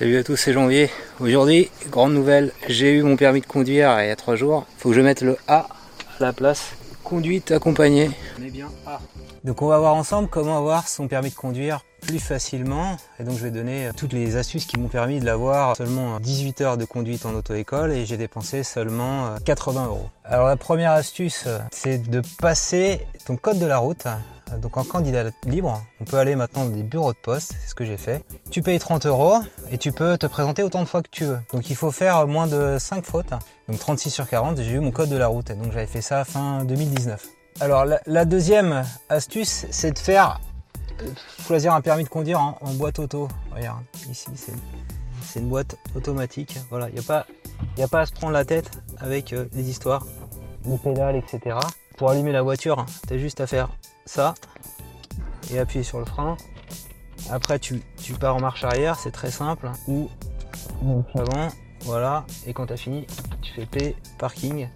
Salut à tous, c'est Janvier. Aujourd'hui, grande nouvelle, j'ai eu mon permis de conduire il y a trois jours. Faut que je mette le A à la place. Conduite accompagnée. On est bien A. Donc on va voir ensemble comment avoir son permis de conduire plus facilement. Et donc je vais donner toutes les astuces qui m'ont permis de l'avoir seulement 18 heures de conduite en auto-école et j'ai dépensé seulement 80 euros. Alors la première astuce, c'est de passer ton code de la route donc en candidat libre, on peut aller maintenant dans des bureaux de poste, c'est ce que j'ai fait. Tu payes 30 euros et tu peux te présenter autant de fois que tu veux. Donc il faut faire moins de 5 fautes. Donc 36 sur 40, j'ai eu mon code de la route. Donc j'avais fait ça fin 2019. Alors la, deuxième astuce, c'est de faire euh, choisir un permis de conduire en, boîte auto. Regarde, ici c'est une boîte automatique. Voilà, il n'y a, pas, a pas à se prendre la tête avec euh, les histoires de pédales, etc. Pour allumer la voiture, tu as juste à faire ça et appuyer sur le frein. Après, tu, pars en marche arrière, c'est très simple. Ou avant, voilà. Et quand tu as fini, tu fais P, parking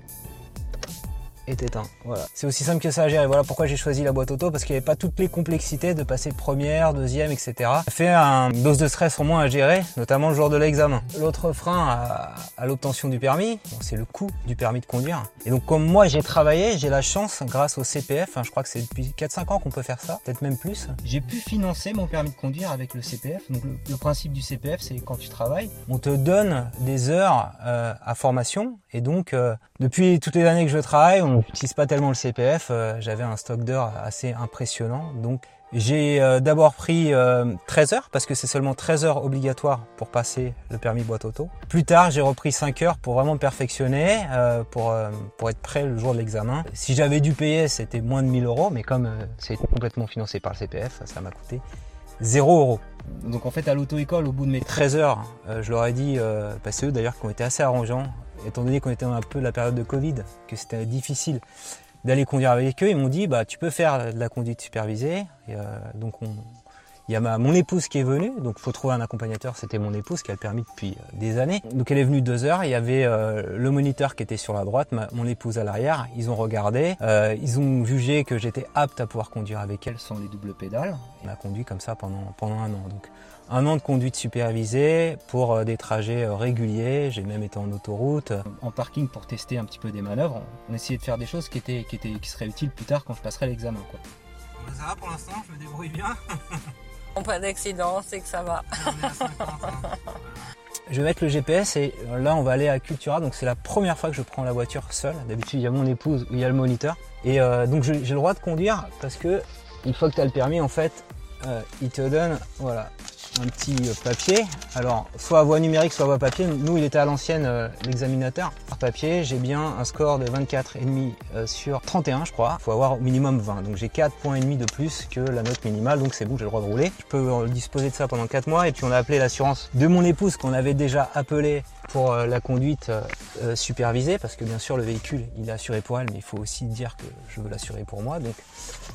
est éteint. Voilà. C'est aussi simple que ça à gérer. Voilà pourquoi j'ai choisi la boîte auto, parce qu'il n'y avait pas toutes les complexités de passer première, deuxième, etc. Ça fait un dose de stress au moins à gérer, notamment le jour de l'examen. L'autre frein à, l'obtention du permis, c'est le coût du permis de conduire. Et donc comme moi j'ai travaillé, j'ai la chance, grâce au CPF, hein, je crois que c'est depuis 4-5 ans qu'on peut faire ça, peut-être même plus, j'ai pu financer mon permis de conduire avec le CPF. Donc le, principe du CPF, c'est quand tu travailles, on te donne des heures euh, à formation. Et donc euh, depuis toutes les années que je travaille, on n'utilise pas tellement le CPF. Euh, j'avais un stock d'heures assez impressionnant. Donc j'ai euh, d'abord pris 13 euh, heures parce que c'est seulement 13 heures obligatoires pour passer le permis boîte auto. Plus tard, j'ai repris 5 heures pour vraiment perfectionner, pour, pour être prêt le jour de l'examen. Si j'avais dû payer, c'était moins de 1000 euros, mais comme c'est complètement financé par le CPF, ça m'a coûté 0 euros. Donc en fait à l'auto-école, au bout de mes 13 heures, je leur ai dit, bah, c'est eux d'ailleurs qui ont été assez arrangeants, étant donné qu'on était un peu la période de Covid, que c'était difficile d'aller conduire avec eux, ils m'ont dit bah tu peux faire de la conduite supervisée. Euh, il y a ma, mon épouse qui est venue, donc il faut trouver un accompagnateur, c'était mon épouse qui a le permis depuis euh, des années. Donc elle est venue deux heures, il y avait euh, le moniteur qui était sur la droite, mon épouse à l'arrière, ils ont regardé, ils ont jugé que j'étais apte à pouvoir conduire avec elle sans les doubles pédales. On a conduit comme ça pendant, pendant un an. Donc un an de conduite supervisée pour euh, des trajets euh, réguliers. J'ai même été en autoroute. En parking pour tester un petit peu des manœuvres. On essayait de faire des choses qui, étaient, qui, étaient, qui seraient utiles plus tard quand je passerai l'examen. Quoi. Ça va pour l'instant, je me débrouille bien. pas d'accident, c'est que ça va. Je vais mettre le GPS et là on va aller à Cultura, donc c'est la première fois que je prends la voiture seule. D'habitude il y a mon épouse ou il y a le moniteur. Et euh, donc j'ai le droit de conduire parce que une fois que tu as le permis en fait, il te donne voilà, un petit papier. Alors, soit à voie numérique, soit à voie papier. Nous, il était à l'ancienne, euh, l'examinateur. Par papier, j'ai bien un score de 24,5 euh, sur 31, je crois. Il faut avoir au minimum 20. Donc, j'ai 4 points et demi de plus que la note minimale. Donc, c'est bon, j'ai le droit de rouler. Je peux euh, disposer de ça pendant 4 mois. Et puis, on a appelé l'assurance de mon épouse qu'on avait déjà appelé pour euh, la conduite euh, euh, supervisée, parce que bien sûr le véhicule il est assuré pour elle, mais il faut aussi dire que je veux l'assurer pour moi. Donc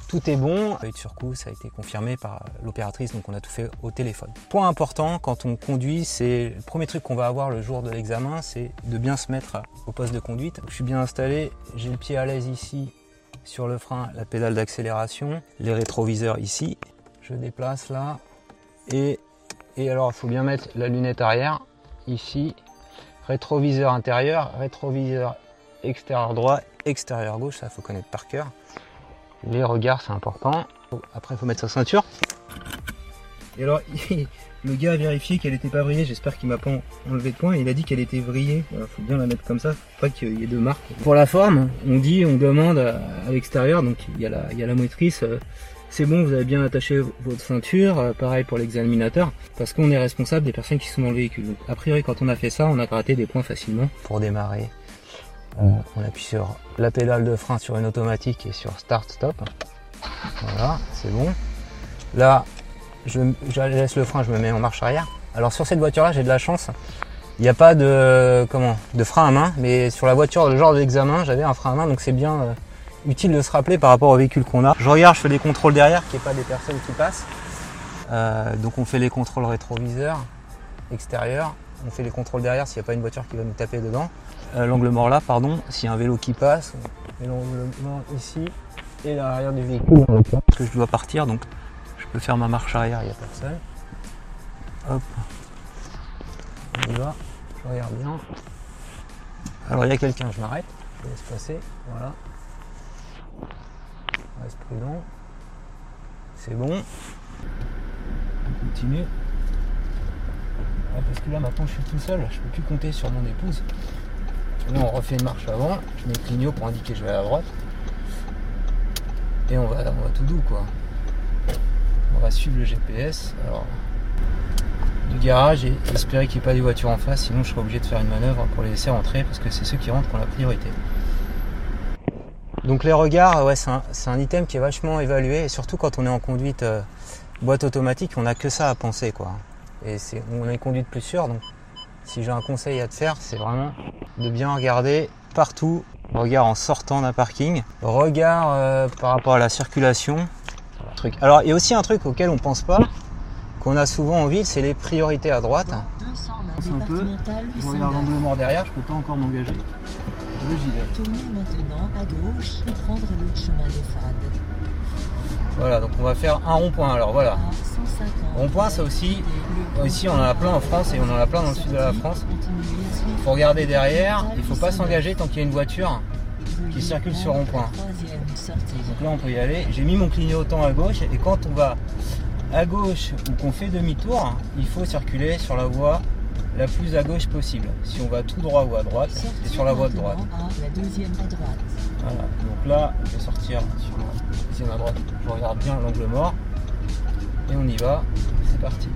tout est bon. Et sur coup, ça a été confirmé par l'opératrice, donc on a tout fait au téléphone. Point important quand on conduit, c'est le premier truc qu'on va avoir le jour de l'examen, c'est de bien se mettre au poste de conduite. Je suis bien installé, j'ai le pied à l'aise ici sur le frein, la pédale d'accélération, les rétroviseurs ici. Je déplace là et, et alors il faut bien mettre la lunette arrière ici rétroviseur intérieur, rétroviseur extérieur droit, extérieur gauche, ça faut connaître par cœur. Les regards c'est important. Après il faut mettre sa ceinture. Et alors le gars a vérifié qu'elle n'était pas vrillée, j'espère qu'il m'a pas enlevé de point, il a dit qu'elle était vrillée. Il faut bien la mettre comme ça, faut pas qu'il y ait deux marques. Pour la forme, on dit, on demande à, l'extérieur, donc il y, a la, il y a la motrice. C'est bon, vous avez bien attaché votre ceinture, euh, pareil pour l'examinateur, parce qu'on est responsable des personnes qui sont dans le véhicule. A priori, quand on a fait ça, on a gratté des points facilement. Pour démarrer, on, appuie sur la pédale de frein sur une automatique et sur Start Stop. Voilà, c'est bon. Là, je, laisse le frein, je me mets en marche arrière. Alors sur cette voiture-là, j'ai de la chance. Il n'y a pas de comment de frein à main, mais sur la voiture, le genre d'examen, j'avais un frein à main, donc c'est bien. Euh, utile de se rappeler par rapport au véhicule qu'on a. Je regarde, je fais des contrôles derrière, qu'il n'y ait pas des personnes qui passent. Euh, donc on fait les contrôles rétroviseurs extérieurs. On fait les contrôles derrière s'il n'y a pas une voiture qui va nous taper dedans. Euh, l'angle mort là, pardon, s'il y a un vélo qui passe. On l'angle mort ici et l'arrière du véhicule. Parce que je dois partir, donc je peux faire ma marche arrière, il n'y a personne. Hop. va, je regarde bien. Alors il y a quelqu'un, je m'arrête, je laisse passer, voilà. Prudent. C'est bon. On continue. parce que là maintenant je suis tout seul, je peux plus compter sur mon épouse. Là on refait une marche avant, je mets clignot pour indiquer que je vais à droite. Et on va, on va tout doux quoi. On va suivre le GPS. Alors, du garage et espérer qu'il n'y ait pas des voitures en face, sinon je serai obligé de faire une manœuvre pour les laisser rentrer parce que c'est ceux qui rentrent qui ont la priorité. Donc les regards, ouais, c'est un, item qui est vachement évalué et surtout quand on est en conduite euh, boîte automatique, on n'a que ça à penser quoi. Et c'est, on a une conduite plus sûre, donc si j'ai un conseil à te faire, c'est vraiment de bien regarder partout. Regard en sortant d'un parking, regard euh, par rapport à la circulation. Truc. Alors il y a aussi un truc auquel on pense pas, qu'on a souvent en ville, c'est les priorités à droite. Un peu. Je regarde l'angle mort derrière, je peux pas encore m'engager. Tournez maintenant à gauche et prendre le chemin des fades. Voilà, donc on va faire un rond-point. Alors voilà. Rond-point, ça aussi, ici on en a plein en France et on en a plein dans le sud de la France. Il faut regarder derrière, il ne faut pas s'engager tant qu'il y a une voiture qui circule sur rond-point. Donc là on peut y aller. J'ai mis mon clignotant à gauche et quand on va à gauche ou qu'on fait demi-tour, il faut circuler sur la voie la plus à gauche possible. Si on va tout droit ou à droite, c'est sur la voie de droite. Voilà, donc là, je vais sortir sur la deuxième à droite. Je regarde bien l'angle mort. Et on y va. C'est parti.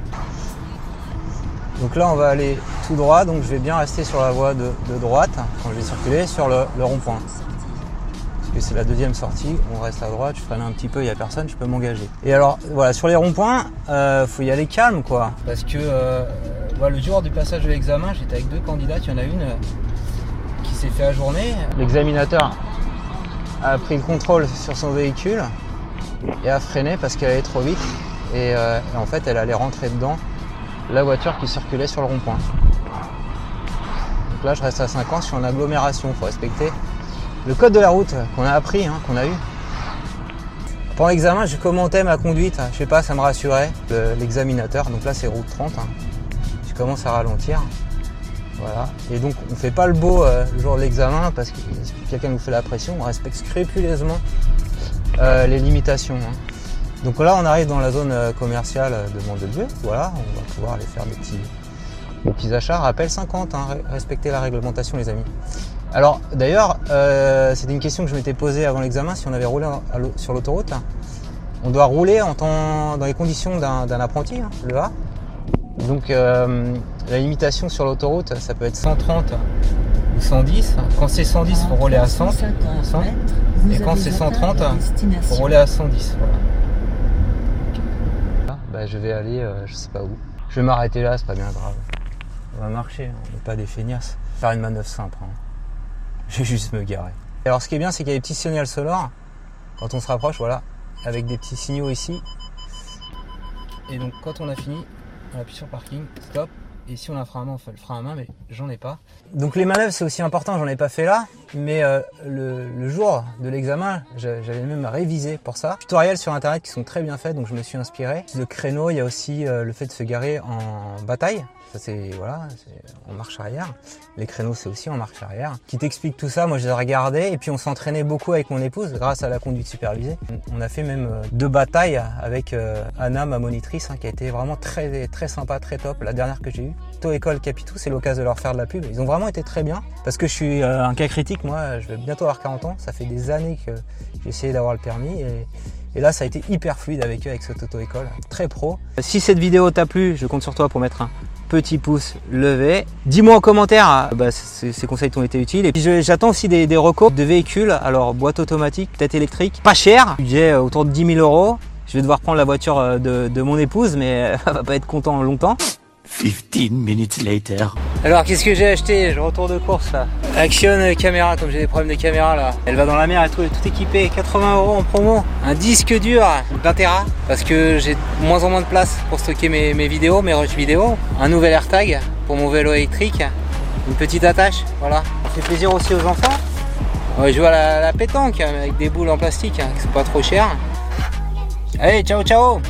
Donc là, on va aller tout droit. Donc je vais bien rester sur la voie de, droite quand je vais circuler sur le, rond-point. C'est la deuxième sortie. On reste à droite. Je freine un petit peu. Il n'y a personne. Je peux m'engager. Et alors, voilà, sur les ronds-points, euh, faut y aller calme, quoi. Parce que euh, le jour du passage de l'examen, j'étais avec deux candidates. Il y en a une euh, qui s'est fait ajourner. L'examinateur a pris le contrôle sur son véhicule et a freiné parce qu'elle allait trop vite. Et, euh, en fait, elle allait rentrer dedans la voiture qui circulait sur le rond-point. Donc là, je reste à 50, je suis en agglomération. Il faut respecter le code de la route qu'on a appris, hein, qu'on a eu. Pendant l'examen, je commentais ma conduite. Je sais pas, ça me rassurait, l'examinateur. Donc là, c'est route 30 commence à ralentir. Voilà. Et donc on fait pas le beau euh, le jour de l'examen parce que quelqu'un nous fait la pression, on respecte scrupuleusement euh, les limitations. Hein. Donc là on arrive dans la zone euh, commerciale de Mont-de-Dieu, voilà, on va pouvoir aller faire des petits, achats. Rappel 50, hein, respecter la réglementation les amis. Alors d'ailleurs, c'était une question que je m'étais posée avant l'examen, si on avait roulé sur l'autoroute. On doit rouler en temps, dans les conditions d'un apprenti, hein, le A, donc euh, la limitation sur l'autoroute, ça peut être 130 ou 110. Quand c'est 110, il faut rouler à 100. et quand c'est 130, il faut rouler à 110. Bah, je vais aller, euh, je sais pas où. Je vais m'arrêter là, c'est pas bien grave. On va marcher, hein. on n'est pas des feignasses. Faire une manœuvre simple. Hein. Je vais juste me garer. Alors ce qui est bien, c'est qu'il y a des petits signaux sonores. Quand on se rapproche, voilà, avec des petits signaux ici. Et donc quand on a fini, on appuie sur parking, stop. Et si on a un frein à main, on fait le frein à main, mais j'en ai pas. Donc les manœuvres, c'est aussi important, j'en ai pas fait là. Mais euh, le, jour de l'examen, j'avais même révisé pour ça. Tutoriels sur internet qui sont très bien faits, donc je me suis inspiré. Le créneau, il y a aussi euh, le fait de se garer en bataille. Ça c'est voilà, en marche arrière. Les créneaux c'est aussi en marche arrière. Qui t'explique tout ça, moi je les regardais et puis on s'entraînait beaucoup avec mon épouse grâce à la conduite supervisée. On a fait même euh, deux batailles avec Anna, ma monitrice, hein, qui a été vraiment très très sympa, très top. La dernière que j'ai eue. To École Capitou, c'est l'occasion de leur faire de la pub. Ils ont vraiment été très bien parce que je suis euh, un cas critique. Moi, je vais bientôt avoir 40 ans. Ça fait des années que j'ai essayé d'avoir le permis et là, ça a été hyper fluide avec eux, avec cette auto-école. Très pro. Si cette vidéo t'a plu, je compte sur toi pour mettre un petit pouce levé. Dis-moi en commentaire bah, ces, conseils t'ont été utiles. Et puis j'attends aussi des, des, recours de véhicules. Alors boîte automatique, peut-être électrique, pas cher. Budget euh, autour de 10 000 euros. Je vais devoir prendre la voiture euh, de, de mon épouse, mais elle va pas être content longtemps. 15 minutes later. Alors qu'est-ce que j'ai acheté? Je retourne de course là. Action caméra, comme j'ai des problèmes de caméra là. Elle va dans la mer, elle est tout équipée, 80 euros en promo. Un disque dur d'un Tera parce que j'ai moins en moins de place pour stocker mes, vidéos, mes rushs vidéo. Un nouvel AirTag pour mon vélo électrique. Une petite attache, voilà. Ça fait plaisir aussi aux enfants. On va jouer à la, pétanque avec des boules en plastique hein, qui sont pas trop chères. Allez, ciao ciao